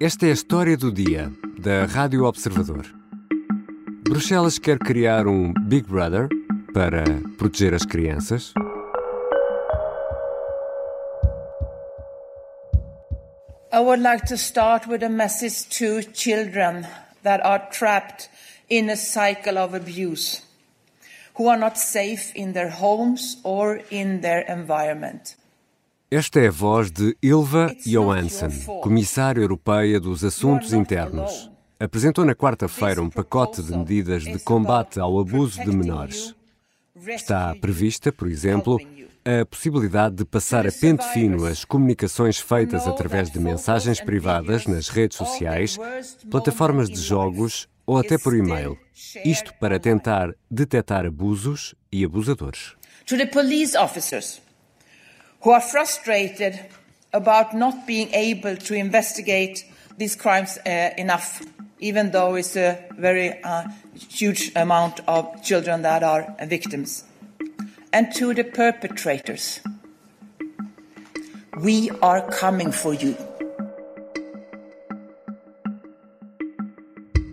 Esta é a história do dia da Rádio Observador. Bruxelas quer criar um Big Brother para proteger as crianças. I would like to start with a message to children that are trapped in a cycle of abuse, who are not safe in their homes or in their environment. Esta é a voz de Ilva Johansson, comissária europeia dos Assuntos Internos. Apresentou na quarta-feira um pacote de medidas de combate ao abuso de menores. Está prevista, por exemplo, a possibilidade de passar a pente fino as comunicações feitas através de mensagens privadas nas redes sociais, plataformas de jogos ou até por e-mail. Isto para tentar detectar abusos e abusadores. To the police officers who are frustrated about not being able to investigate these crimes uh, enough, even though it's a very uh, huge amount of children that are victims. And to the perpetrators, we are coming for you.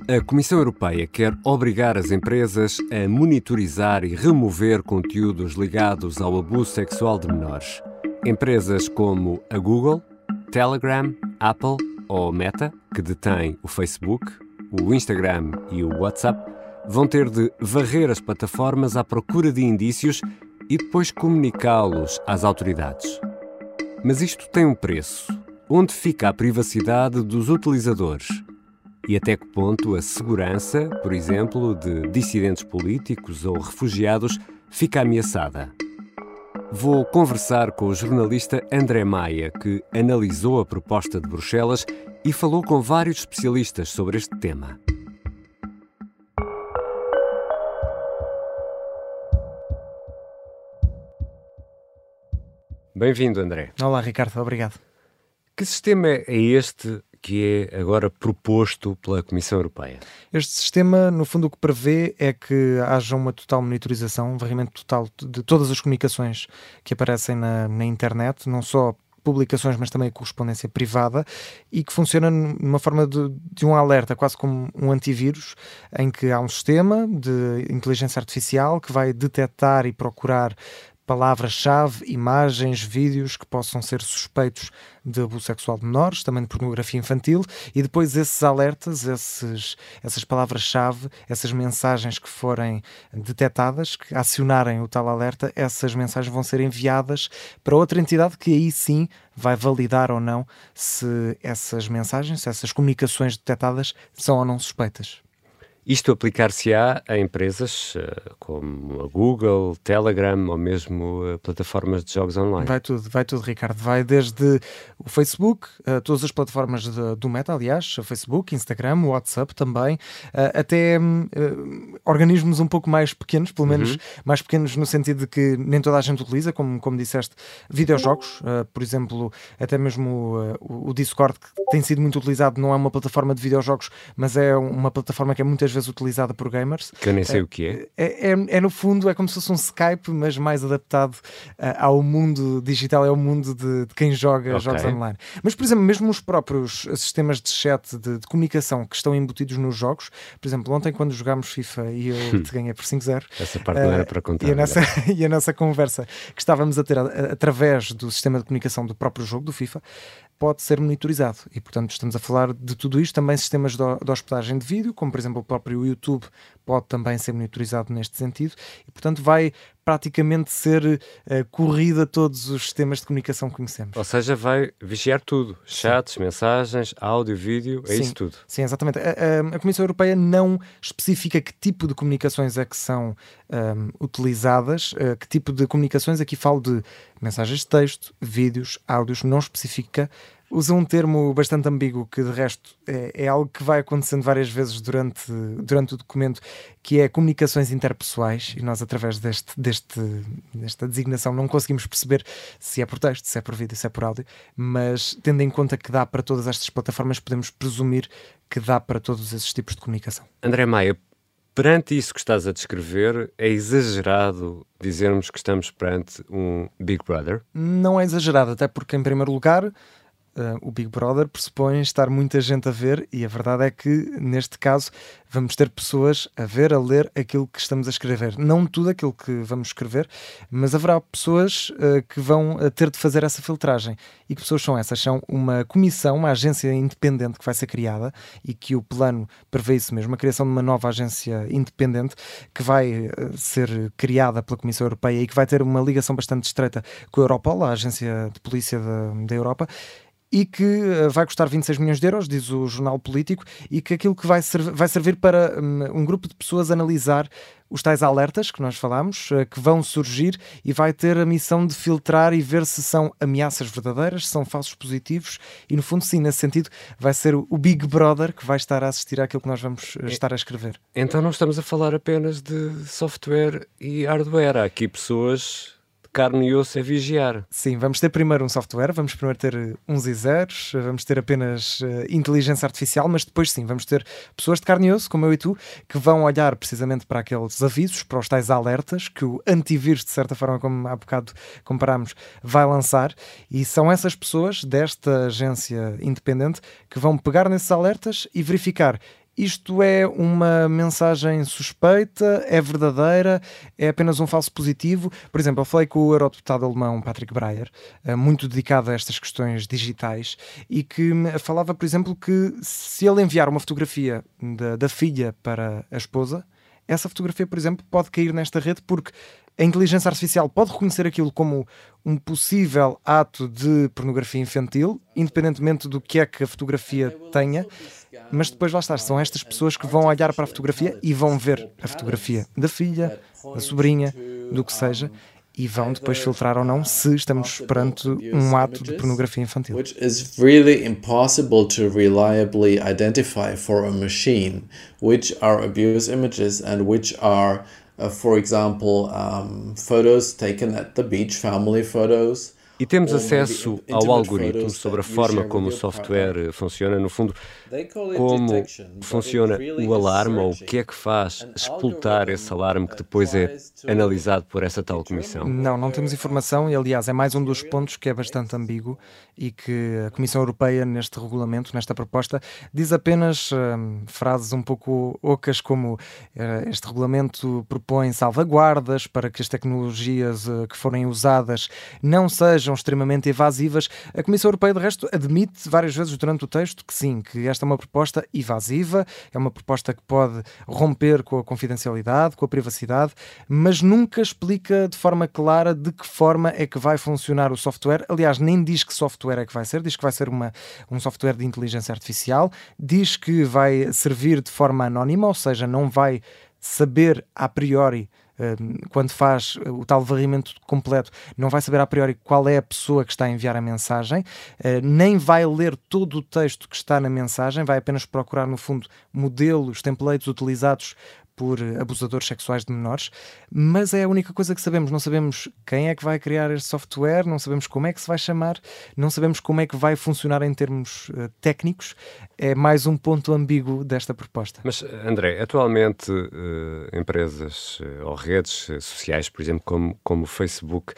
A Comissão Europeia quer obrigar as empresas a monitorizar e remover conteúdos ligados ao abuso sexual de menores. Empresas como a Google, Telegram, Apple ou Meta, que detém o Facebook, o Instagram e o WhatsApp, vão ter de varrer as plataformas à procura de indícios e depois comunicá-los às autoridades. Mas isto tem um preço. Onde fica a privacidade dos utilizadores? E até que ponto a segurança, por exemplo, de dissidentes políticos ou refugiados fica ameaçada? Vou conversar com o jornalista André Maia, que analisou a proposta de Bruxelas e falou com vários especialistas sobre este tema. Bem-vindo, André. Olá, Ricardo, obrigado. Que sistema é este que é agora proposto pela Comissão Europeia? Este sistema, no fundo, o que prevê é que haja uma total monitorização, um varrimento total de todas as comunicações que aparecem na, na internet, não só publicações, mas também a correspondência privada, e que funciona numa forma de, de, um alerta, quase como um antivírus, em que há um sistema de inteligência artificial que vai detectar e procurar palavras-chave, imagens, vídeos que possam ser suspeitos de abuso sexual de menores, também de pornografia infantil, e depois esses alertas, esses, essas palavras-chave, essas mensagens que forem detectadas, que acionarem o tal alerta, essas mensagens vão ser enviadas para outra entidade que aí sim vai validar ou não se essas mensagens, se essas comunicações detectadas são ou não suspeitas. Isto aplicar-se-á a empresas uh, como a Google, Telegram ou mesmo uh, plataformas de jogos online? Vai tudo, vai tudo, Ricardo. Vai desde o Facebook, uh, todas as plataformas de, do Meta, aliás, Facebook, Instagram, WhatsApp também, até organismos um pouco mais pequenos, pelo menos uhum. mais pequenos no sentido de que nem toda a gente utiliza, como, como disseste, videojogos, por exemplo, até mesmo o Discord, que tem sido muito utilizado, não é uma plataforma de videojogos, mas é uma plataforma que é muitas vezes utilizada por gamers. Que eu nem sei é, o que é. É, é. é, no fundo, é como se fosse um Skype, mas mais adaptado uh, ao mundo digital, é o mundo de, de quem joga okay. jogos online. Mas, por exemplo, mesmo os próprios sistemas de chat, de, de, comunicação que estão embutidos nos jogos, por exemplo, ontem quando jogámos FIFA e eu hum. te ganhei por 5-0. Essa parte não era para contar. E a, nossa, e a nossa conversa que estávamos a ter através do sistema de comunicação do próprio jogo, do FIFA, pode ser monitorizado. E, portanto, estamos a falar de tudo isto. Também sistemas de, hospedagem de vídeo, como por exemplo o próprio YouTube, pode também ser monitorizado neste sentido. E, portanto, vai praticamente ser uh, corrida todos os sistemas de comunicação que conhecemos. Ou seja, vai vigiar tudo: chats, sim. mensagens, áudio, vídeo, é sim, isso tudo. Sim, exatamente. A, a, a, Comissão Europeia não especifica que tipo de comunicações é que são um, utilizadas, uh, que tipo de comunicações, aqui falo de mensagens de texto, vídeos, áudios, não especifica usa um termo bastante ambíguo que de resto é, é, algo que vai acontecendo várias vezes durante, durante o documento, que é comunicações interpessoais, e nós através deste, deste, desta designação não conseguimos perceber se é por texto, se é por vídeo, se é por áudio, mas tendo em conta que dá para todas estas plataformas, podemos presumir que dá para todos esses tipos de comunicação. André Maia, perante isso que estás a descrever, é exagerado dizermos que estamos perante um Big Brother? Não é exagerado, até porque, em primeiro lugar, uh, o Big Brother pressupõe estar muita gente a ver, e a verdade é que, neste caso, vamos ter pessoas a ver, a ler aquilo que estamos a escrever. Não tudo aquilo que vamos escrever, mas haverá pessoas uh, que vão ter de fazer essa filtragem. E que pessoas são essas? São uma comissão, uma agência independente que vai ser criada e que o plano prevê isso mesmo, a criação de uma nova agência independente que vai ser criada pela Comissão Europeia e que vai ter uma ligação bastante estreita com a Europol, a agência de polícia da, da Europa e que uh, vai custar 26 milhões de euros, diz o jornal político, e que aquilo que vai, vai servir para um, um, grupo de pessoas analisar os tais alertas que nós falámos, uh, que vão surgir e vai ter a missão de filtrar e ver se são ameaças verdadeiras, se são falsos positivos, e no fundo, sim, nesse sentido, vai ser o, Big Brother que vai estar a assistir àquilo que nós vamos uh, estar a escrever. Então não estamos a falar apenas de software e hardware, há aqui pessoas carne e osso é vigiar. Sim, vamos ter primeiro um software, vamos primeiro ter eh, uns e zeros, vamos ter apenas uh, inteligência artificial, mas depois sim, vamos ter pessoas de carne e osso, como eu e tu, que vão olhar precisamente para aqueles avisos, para os tais alertas que o antivírus, de certa forma, como há bocado comparámos, vai lançar, e são essas pessoas desta agência independente que vão pegar nesses alertas e verificar isto é uma mensagem suspeita? É verdadeira? É apenas um falso positivo? Por exemplo, eu falei com o eurodeputado alemão Patrick Breyer, eh, muito dedicado a estas questões digitais, e que falava, por exemplo, que se ele enviar uma fotografia da, da filha para a esposa, essa fotografia, por exemplo, pode cair nesta rede porque a inteligência artificial pode reconhecer aquilo como um possível ato de pornografia infantil, independentemente do que é que a fotografia tenha, mas depois lá está, são estas pessoas que vão olhar para a fotografia e vão ver a fotografia da filha, da sobrinha, do que seja, e vão depois filtrar ou não se estamos perante um ato de pornografia infantil. Which is really impossible to reliably identify for a machine, which are abuse images and which are, uh, for example, um, photos taken at the beach, family photos. E temos acesso ao algoritmo sobre a forma como o software funciona, no fundo, como funciona o alarme ou o que é que faz explotar esse alarme que depois é analisado por essa tal comissão? Não, não temos informação e, aliás, é mais um dos pontos que é bastante ambíguo e que a Comissão Europeia, neste regulamento, nesta proposta, diz apenas hum, frases um pouco ocas como uh, este regulamento propõe salvaguardas para que as tecnologias uh, que forem usadas não sejam extremamente evasivas. A Comissão Europeia, de resto, admite várias vezes durante o texto que sim, que esta é uma proposta evasiva, é uma proposta que pode romper com a confidencialidade, com a privacidade, mas nunca explica de forma clara de que forma é que vai funcionar o software. Aliás, nem diz que software é que vai ser, diz que vai ser uma, um software de inteligência artificial, diz que vai servir de forma anónima, ou seja, não vai saber a priori quando faz o tal varrimento completo, não vai saber a priori qual é a pessoa que está a enviar a mensagem, eh, nem vai ler todo o texto que está na mensagem, vai apenas procurar, no fundo, modelos, templates utilizados por abusadores sexuais de menores, mas é a única coisa que sabemos. Não sabemos quem é que vai criar este software, não sabemos como é que se vai chamar, não sabemos como é que vai funcionar em termos uh, técnicos. É mais um ponto ambíguo desta proposta. Mas, André, atualmente uh, empresas uh, ou redes sociais, por exemplo, como, como o Facebook,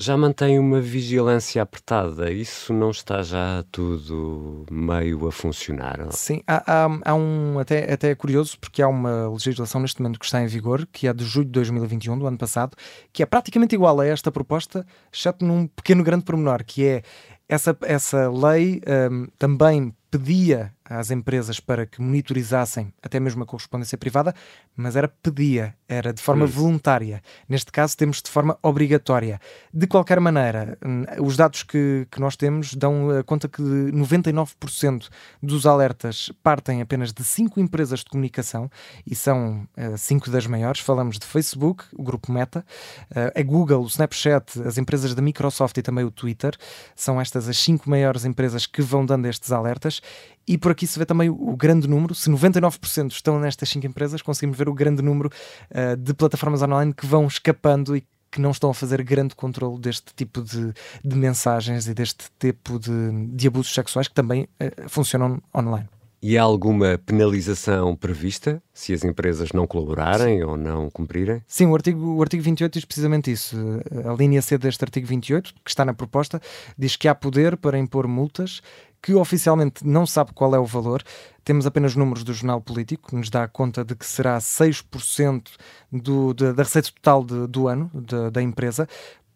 já mantém uma vigilância apertada. Isso não está já tudo meio a funcionar? Sim, há, há, há, um até, até é curioso porque há uma legislação neste momento que está em vigor, que é de julho de 2021, do ano passado, que é praticamente igual a esta proposta, exceto num pequeno grande pormenor, que é essa, essa lei um, também pedia às empresas para que monitorizassem até mesmo a correspondência privada, mas era pedia, era de forma voluntária. Neste caso, temos de forma obrigatória. De qualquer maneira, hum, os dados que, que nós temos dão eh, conta que 99% dos alertas partem apenas de cinco empresas de comunicação e são uh, cinco das maiores. Falamos de Facebook, o grupo Meta, uh, a Google, o Snapchat, as empresas da Microsoft e também o Twitter. São estas as cinco maiores empresas que vão dando estes alertas e por aqui se vê também o, grande número, se 99% estão nestas 5 empresas, conseguimos ver o grande número uh, de plataformas online que vão escapando e que não estão a fazer grande controle deste tipo de, de mensagens e deste tipo de, de abusos sexuais que também uh, funcionam online. E há alguma penalização prevista se as empresas não colaborarem Sim. ou não cumprirem? Sim, o artigo, o artigo 28 diz precisamente isso. A linha C deste artigo 28, que está na proposta, diz que há poder para impor multas que oficialmente não sabe qual é o valor. Temos apenas números do Jornal Político, que nos dá conta de que será 6% do, da, da receita total de, do ano de, da empresa.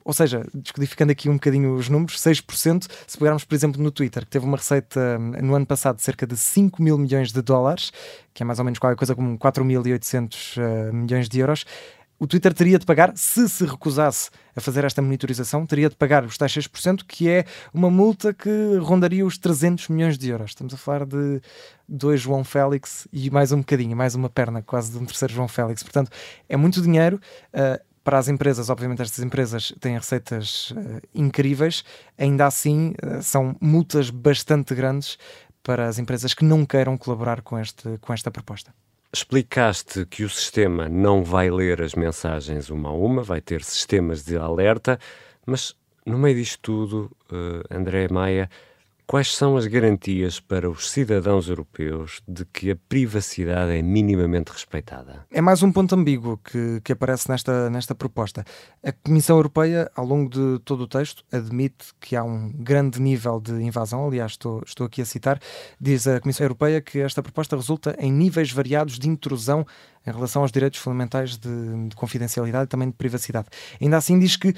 Ou seja, descodificando aqui um bocadinho os números, 6%, se pegarmos, por exemplo, no Twitter, que teve uma receita hum, no ano passado de cerca de 5 mil milhões de dólares, que é mais ou menos qualquer coisa como 4.800 uh, milhões de euros, o Twitter teria de pagar, se se recusasse a fazer esta monitorização, teria de pagar os tais 6%, que é uma multa que rondaria os 300 milhões de euros. Estamos a falar de dois João Félix e mais um bocadinho, mais uma perna quase de um terceiro João Félix. Portanto, é muito dinheiro. Uh, para as empresas, obviamente estas empresas têm receitas uh, incríveis, ainda assim uh, são multas bastante grandes para as empresas que não queiram colaborar com, este, com esta proposta. Explicaste que o sistema não vai ler as mensagens uma a uma, vai ter sistemas de alerta, mas no meio disto tudo, uh, André Maia, Quais são as garantias para os cidadãos europeus de que a privacidade é minimamente respeitada? É mais um ponto ambíguo que, que aparece nesta, nesta proposta. A Comissão Europeia, ao longo de todo o texto, admite que há um grande nível de invasão. Aliás, estou, estou aqui a citar, diz a Comissão Europeia que esta proposta resulta em níveis variados de intrusão em relação aos direitos fundamentais de, de confidencialidade e também de privacidade. Ainda assim, diz que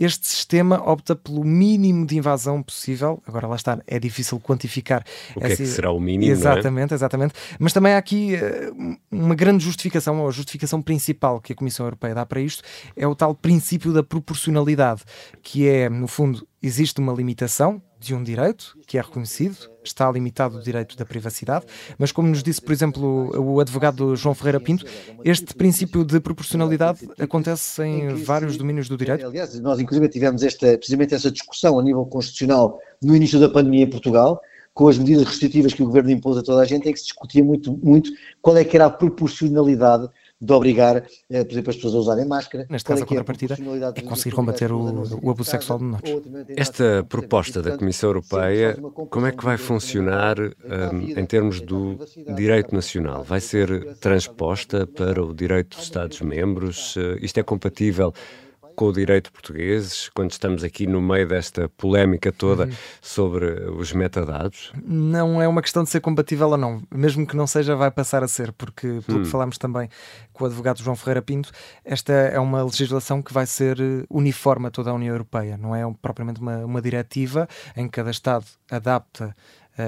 este sistema opta pelo mínimo de invasão possível. Agora, lá está, é difícil quantificar. O que essa... é que será o mínimo? Exatamente, é? exatamente. Mas também há aqui uh, uma grande justificação, ou a justificação principal que a Comissão Europeia dá para isto é o tal princípio da proporcionalidade, que é, no fundo, existe uma limitação de um direito que é reconhecido, está limitado o direito da privacidade, mas como nos disse, por exemplo, o advogado João Ferreira Pinto, este princípio de proporcionalidade acontece em vários domínios do direito. Aliás, nós inclusive tivemos esta, precisamente essa discussão a nível constitucional no início da pandemia em Portugal, com as medidas restritivas que o governo impôs a toda a gente, em que se discutia muito, muito qual é que era a proporcionalidade de obrigar, eh, por exemplo, as pessoas a usarem máscara. Neste caso, a é contrapartida é conseguir combater o, o abuso sexual de menores. Esta proposta da Comissão Europeia, como é que vai funcionar um, em termos do direito nacional? Vai ser transposta para o direito dos Estados-membros? Uh, isto é compatível com o direito português, quando estamos aqui no meio desta polémica toda uhum. sobre os metadados? Não é uma questão de ser compatível ou não, mesmo que não seja, vai passar a ser, porque, pelo hum. que falámos também com o advogado João Ferreira Pinto, esta é uma legislação que vai ser eh, uniforme a toda a União Europeia, não é propriamente uma, uma diretiva em que cada Estado adapta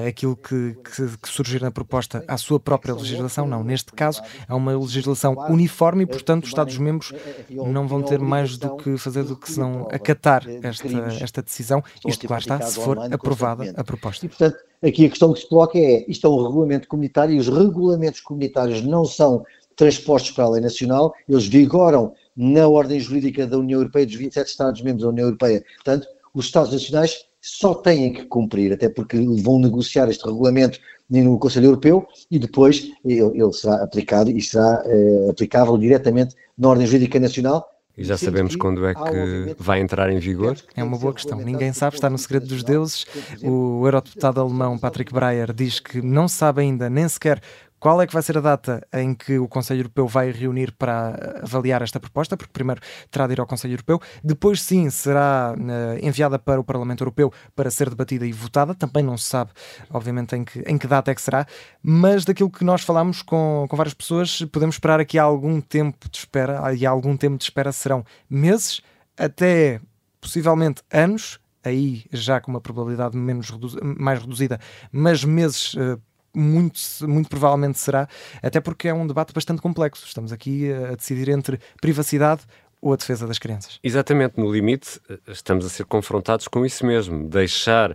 aquilo que, que, que, surgir na proposta à sua própria legislação. Não, neste caso é uma legislação uniforme e, portanto, os Estados-membros não vão ter mais do que fazer do que se não acatar esta, esta decisão, isto, lá está, se for aprovada a proposta. E, portanto, aqui a questão que se coloca é, isto é um regulamento comunitário e os regulamentos comunitários não são transpostos para a lei nacional, eles vigoram na ordem jurídica da União Europeia, dos 27 Estados-membros da União Europeia. Portanto, os Estados nacionais só têm que cumprir, até porque vão negociar este regulamento no Conselho Europeu e depois ele, ele será aplicado e será eh, aplicável diretamente na ordem jurídica nacional. E já sabemos quando é que vai entrar em vigor? É uma boa questão. Ninguém sabe, está no segredo dos deuses. O eurodeputado alemão Patrick Breyer diz que não sabe ainda nem sequer qual é que vai ser a data em que o Conselho Europeu vai reunir para avaliar esta proposta? Porque primeiro terá de ir ao Conselho Europeu, depois sim será uh, enviada para o Parlamento Europeu para ser debatida e votada. Também não se sabe, obviamente, em que, em que data é que será, mas daquilo que nós falamos com, com várias pessoas, podemos esperar aqui algum tempo de espera, e algum tempo de espera serão meses até possivelmente anos, aí já com uma probabilidade menos redu mais reduzida, mas meses uh, muito, muito provavelmente será, até porque é um debate bastante complexo. Estamos aqui a decidir entre privacidade ou a defesa das crianças. Exatamente, no limite, estamos a ser confrontados com isso mesmo, deixar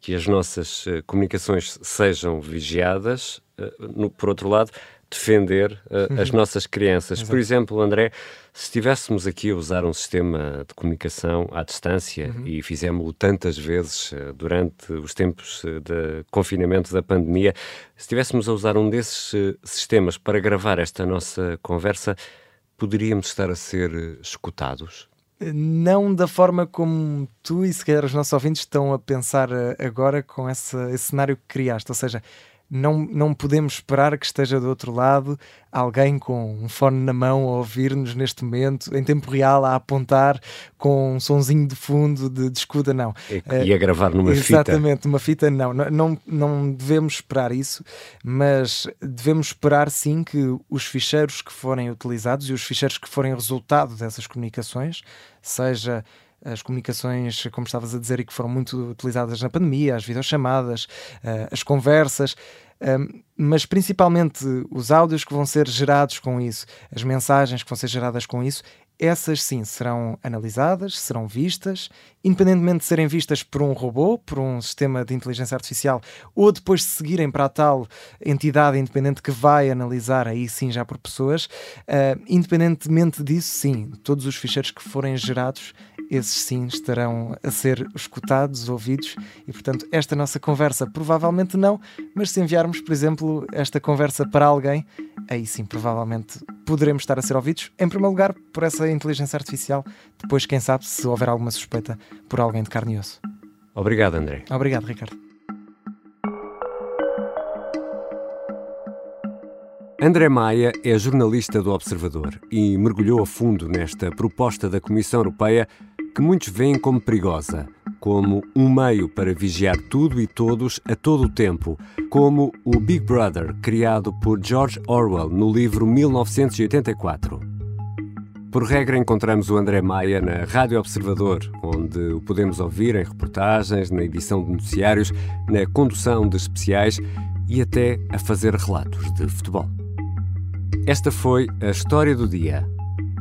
que as nossas uh, comunicações sejam vigiadas, no, por outro lado, defender uh, as nossas crianças. Exato. Por exemplo, André, se estivéssemos aqui a usar um sistema de comunicação à distância uhum. e fizemos-o tantas vezes uh, durante os tempos uh, de confinamento da pandemia, se estivéssemos a usar um desses sistemas para gravar esta nossa conversa, poderíamos estar a ser escutados? Não da forma como tu e se calhar os nossos ouvintes estão a pensar agora com esse, esse cenário que criaste, ou seja, não, não podemos esperar que esteja do outro lado alguém com um fone na mão a ouvir-nos neste momento, em tempo real, a apontar com um sonzinho de fundo de, de escuda, não. E, e a gravar numa Exatamente, fita. Exatamente, uma fita, não. não. Não devemos esperar isso, mas devemos esperar sim que os ficheiros que forem utilizados e os ficheiros que forem resultado dessas comunicações, seja as comunicações, como estavas a dizer, e que foram muito utilizadas na pandemia, as videochamadas, uh, as conversas, uh, mas principalmente os áudios que vão ser gerados com isso, as mensagens que vão ser geradas com isso, essas sim serão analisadas, serão vistas, independentemente de serem vistas por um robô, por um sistema de inteligência artificial, ou depois de seguirem para a tal entidade independente que vai analisar, aí sim já por pessoas, uh, independentemente disso, sim, todos os ficheiros que forem gerados, esses sim estarão a ser escutados, ouvidos, e portanto, esta nossa conversa provavelmente não, mas se enviarmos, por exemplo, esta conversa para alguém, aí sim provavelmente poderemos estar a ser ouvidos, em primeiro lugar, por essa inteligência artificial, depois, quem sabe, se houver alguma suspeita, por alguém de carne e osso. Obrigado, André. Obrigado, Ricardo. André Maia é jornalista do Observador e mergulhou a fundo nesta proposta da Comissão Europeia que muitos veem como perigosa, como um meio para vigiar tudo e todos a todo o tempo, como o Big Brother criado por George Orwell no livro 1984. Por regra, encontramos o André Maia na Rádio Observador, onde o podemos ouvir em reportagens, na edição de noticiários, na condução de especiais e até a fazer relatos de futebol. Esta foi a história do dia.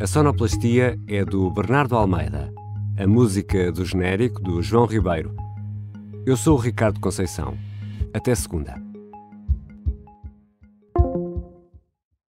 A sonoplastia é do Bernardo Almeida, a música do genérico do João Ribeiro. Eu sou o Ricardo Conceição. Até segunda.